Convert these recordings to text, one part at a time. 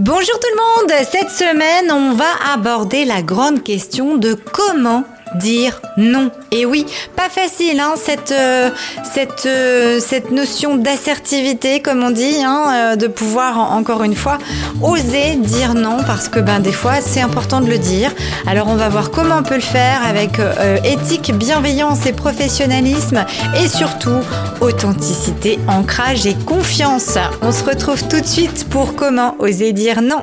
Bonjour tout le monde. Cette semaine, on va aborder la grande question de comment dire non. Et oui, pas facile, hein, cette, euh, cette, euh, cette notion d'assertivité, comme on dit, hein, euh, de pouvoir, encore une fois, oser dire non, parce que ben, des fois, c'est important de le dire. Alors, on va voir comment on peut le faire avec éthique, bienveillance et professionnalisme, et surtout, authenticité, ancrage et confiance. On se retrouve tout de suite pour comment oser dire non.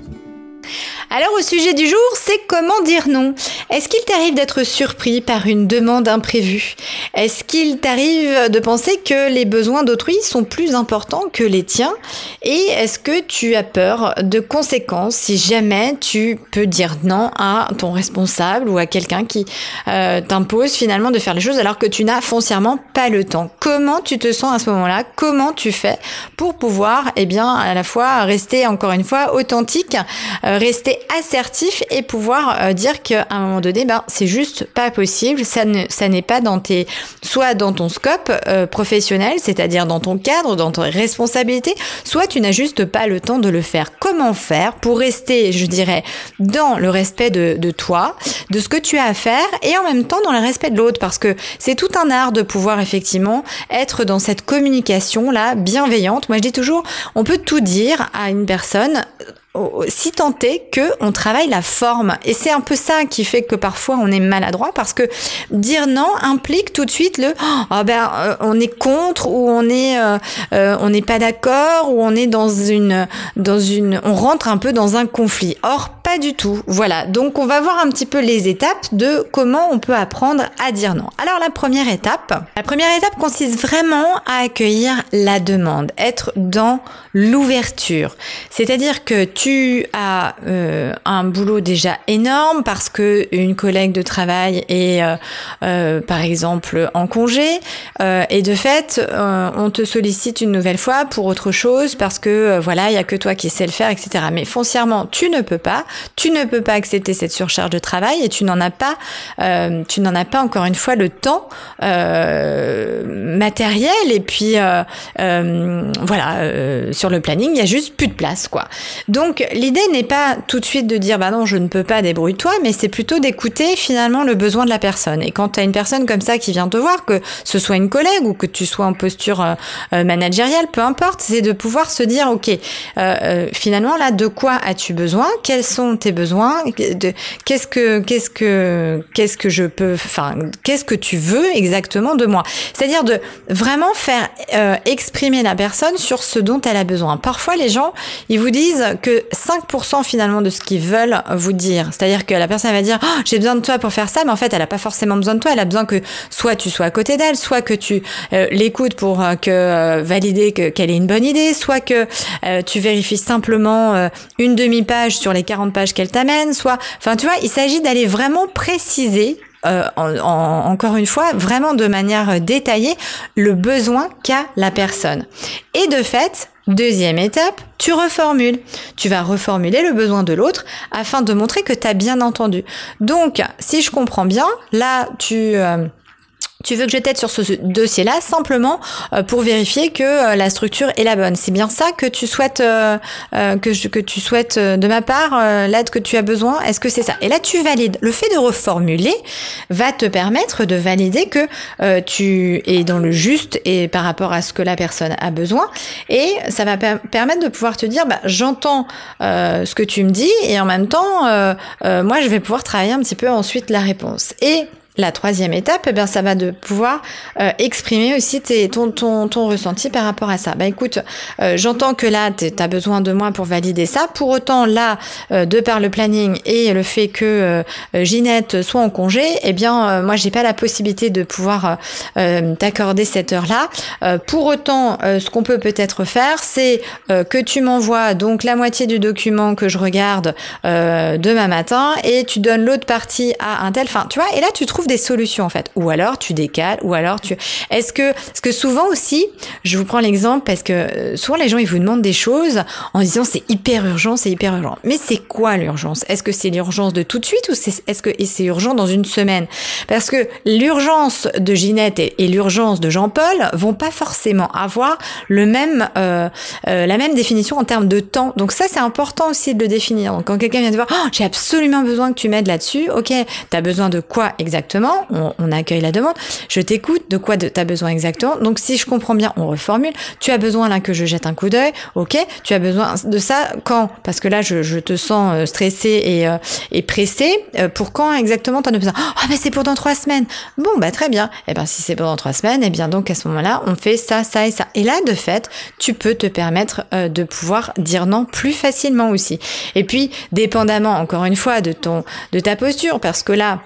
Alors au sujet du jour, c'est comment dire non. Est-ce qu'il t'arrive d'être surpris par une demande imprévue? Est-ce qu'il t'arrive de penser que les besoins d'autrui sont plus importants que les tiens? Et est-ce que tu as peur de conséquences si jamais tu peux dire non à ton responsable ou à quelqu'un qui euh, t'impose finalement de faire les choses alors que tu n'as foncièrement pas le temps? Comment tu te sens à ce moment-là? Comment tu fais pour pouvoir, eh bien, à la fois rester encore une fois authentique, euh, rester assertif et pouvoir euh, dire qu'à un moment donné, ben, c'est juste pas possible. Ça ne, ça n'est pas dans tes, soit dans ton scope euh, professionnel, c'est-à-dire dans ton cadre, dans tes responsabilités, soit tu n'as juste pas le temps de le faire. Comment faire pour rester, je dirais, dans le respect de, de toi, de ce que tu as à faire et en même temps dans le respect de l'autre? Parce que c'est tout un art de pouvoir effectivement être dans cette communication là bienveillante. Moi je dis toujours, on peut tout dire à une personne si est que on travaille la forme. Et c'est un peu ça qui fait que parfois on est maladroit parce que dire non implique tout de suite le oh ben euh, on est contre ou on est euh, euh, on n'est pas d'accord ou on est dans une dans une on rentre un peu dans un conflit. Or du tout. Voilà. Donc on va voir un petit peu les étapes de comment on peut apprendre à dire non. Alors la première étape la première étape consiste vraiment à accueillir la demande être dans l'ouverture. C'est-à-dire que tu as euh, un boulot déjà énorme parce que une collègue de travail est euh, euh, par exemple en congé et de fait on te sollicite une nouvelle fois pour autre chose parce que voilà il y a que toi qui sais le faire etc mais foncièrement tu ne peux pas tu ne peux pas accepter cette surcharge de travail et tu n'en as pas tu n'en as pas encore une fois le temps matériel. Et puis voilà sur le planning il y a juste plus de place quoi. Donc l'idée n'est pas tout de suite de dire bah non je ne peux pas débrouille-toi, mais c'est plutôt d'écouter finalement le besoin de la personne. Et quand tu as une personne comme ça qui vient te voir, que ce soit une collègue ou que tu sois en posture euh, euh, managériale, peu importe, c'est de pouvoir se dire ok euh, finalement là de quoi as-tu besoin, quels sont tes besoins, qu'est-ce que qu'est-ce que qu'est-ce que je peux, enfin qu'est-ce que tu veux exactement de moi? C'est-à-dire de vraiment faire exprimer la personne sur ce dont elle a besoin. Parfois les gens ils vous disent que 5% finalement de ce qu'ils veulent vous dire. C'est-à-dire que la personne va dire oh, j'ai besoin de toi pour faire ça, mais en fait elle a pas forcément besoin de toi. Elle a besoin que soit tu sois à côté d'elle, soit que tu euh, l'écoutes pour euh, que euh, valider que qu'elle ait une bonne idée, soit que tu vérifies simplement une demi page sur les 40 pages qu'elle t'amène, soit, enfin tu vois, il s'agit d'aller vraiment préciser encore une fois, vraiment de manière détaillée, le besoin qu'a la personne. Et de fait, Deuxième étape, tu reformules. Tu vas reformuler le besoin de l'autre afin de montrer que tu as bien entendu. Donc, si je comprends bien, là, tu... Euh, tu veux que je t'aide sur ce dossier-là simplement euh, pour vérifier que euh, la structure est la bonne. C'est bien ça que tu souhaites euh, que, tu souhaites de ma part l'aide que tu as besoin? Est-ce que c'est ça? Et là tu valides. Le fait de reformuler va te permettre de valider que tu es dans le juste et par rapport à ce que la personne a besoin. Et ça va permettre de pouvoir te dire bah, j'entends ce que tu me dis et en même temps moi je vais pouvoir travailler un petit peu ensuite la réponse. Et la troisième étape, eh bien, ça va de pouvoir euh, exprimer aussi tes, ton, ton, ton, ressenti par rapport à ça. Bah écoute, euh, j'entends que là, tu as besoin de moi pour valider ça. Pour autant, là, euh, de par le planning et le fait que Ginette soit en congé, eh bien, moi, j'ai pas la possibilité de pouvoir t'accorder cette heure-là. pour autant, ce qu'on peut peut-être faire, c'est que tu m'envoies donc la moitié du document que je regarde demain matin et tu donnes l'autre partie à un tel. Enfin, tu vois, et là, tu trouves des solutions en fait. Ou alors tu décales, ou alors tu. Est-ce que, parce que souvent aussi, je vous prends l'exemple parce que euh, souvent les gens ils vous demandent des choses en disant c'est hyper urgent, c'est hyper urgent. Mais c'est quoi l'urgence? Est-ce que c'est l'urgence de tout de suite ou c'est est-ce que c'est urgent dans une semaine? Parce que l'urgence de Ginette et, l'urgence de Jean-Paul vont pas forcément avoir le même euh, euh, la même définition en termes de temps. Donc ça c'est important aussi de le définir. Donc quand quelqu'un vient te voir, oh, j'ai absolument besoin que tu m'aides là-dessus. Ok, tu as besoin de quoi exactement? On, accueille la demande, je t'écoute, de quoi tu as besoin exactement. Donc si je comprends bien, on reformule. Tu as besoin là que je jette un coup d'œil, ok Tu as besoin de ça quand? Parce que là, je, te sens euh, stressé et, euh, pressé. Euh, pour quand exactement tu en as besoin? Ah, mais c'est pour dans trois semaines. Bon, bah très bien. Et eh ben si c'est pour dans trois semaines, et eh bien donc à ce moment-là, on fait ça, ça et ça. Et là, de fait, tu peux te permettre de pouvoir dire non plus facilement aussi. Et puis, dépendamment, encore une fois, de ton, de ta posture, parce que là,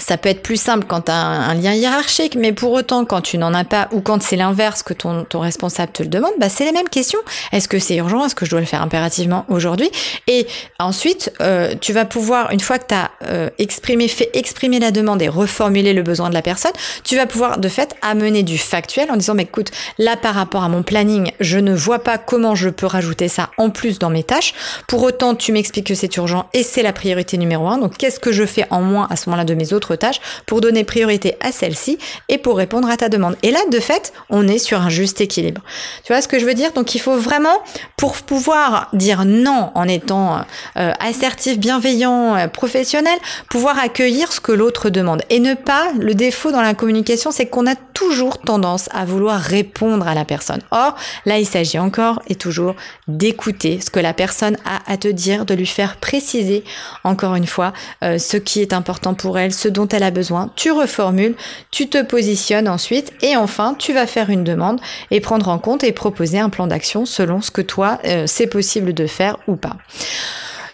ça peut être plus simple quand tu as un, lien hiérarchique, mais pour autant, quand tu n'en as pas, ou quand c'est l'inverse que ton, ton responsable te le demande, bah, c'est les mêmes questions. Est-ce que c'est urgent? Est-ce que je dois le faire impérativement aujourd'hui? Et ensuite, euh, tu vas pouvoir, une fois que tu as euh, exprimé, fait exprimer la demande et reformuler le besoin de la personne, tu vas pouvoir de fait amener du factuel en disant, mais écoute, là par rapport à mon planning, je ne vois pas comment je peux rajouter ça en plus dans mes tâches. Pour autant, tu m'expliques que c'est urgent et c'est la priorité numéro un. Donc, qu'est-ce que je fais en moins à ce moment-là de mes autres tâches pour donner priorité à celle-ci et pour répondre à ta demande. Et là, de fait, on est sur un juste équilibre. Tu vois ce que je veux dire? Donc il faut vraiment, pour pouvoir dire non en étant euh, assertif, bienveillant, euh, professionnel, pouvoir accueillir ce que l'autre demande. Et ne pas, le défaut dans la communication, c'est qu'on a toujours tendance à vouloir répondre à la personne. Or, là, il s'agit encore et toujours d'écouter ce que la personne a à te dire, de lui faire préciser, encore une fois, euh, ce qui est important pour elle, ce dont elle a besoin, tu reformules, tu te positionnes ensuite et enfin tu vas faire une demande et prendre en compte et proposer un plan d'action selon ce que toi euh, c'est possible de faire ou pas.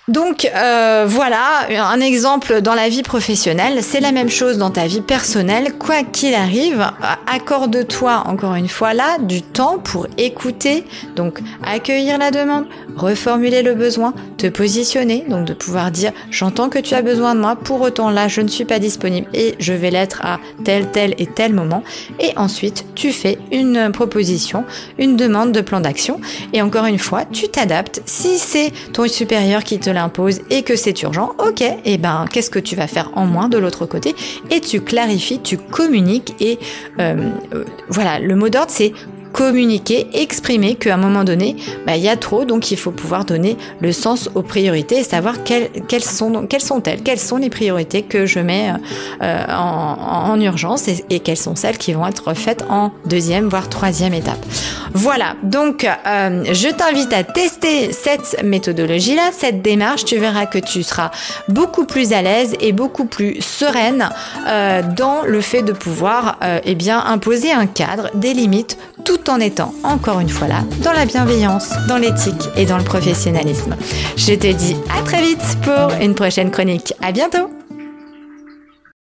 Donc euh, voilà, un exemple dans la vie professionnelle, c'est la même chose dans ta vie personnelle. Quoi qu'il arrive, accorde-toi encore une fois là du temps pour écouter, donc accueillir la demande, reformuler le besoin, te positionner, donc de pouvoir dire j'entends que tu as besoin de moi, pour autant là je ne suis pas disponible et je vais l'être à tel, tel et tel moment. Et ensuite tu fais une proposition, une demande de plan d'action et encore une fois tu t'adaptes. Si c'est ton supérieur qui te l'impose et que c'est urgent, ok, et eh ben qu'est-ce que tu vas faire en moins de l'autre côté? Et tu clarifies, tu communiques et euh, euh, voilà, le mot d'ordre c'est communiquer, exprimer qu'à un moment donné, bah, il y a trop, donc il faut pouvoir donner le sens aux priorités et savoir quelles, quelles sont quelles sont-elles, quelles sont les priorités que je mets euh, en, en, urgence et, quelles sont celles qui vont être faites en deuxième voire troisième étape. Voilà, donc euh, je t'invite à tester cette méthodologie-là, cette démarche. Tu verras que tu seras beaucoup plus à l'aise et beaucoup plus sereine euh, dans le fait de pouvoir euh, eh bien imposer un cadre, des limites, tout en étant encore une fois là dans la bienveillance, dans l'éthique et dans le professionnalisme. Je te dis à très vite pour une prochaine chronique. À bientôt.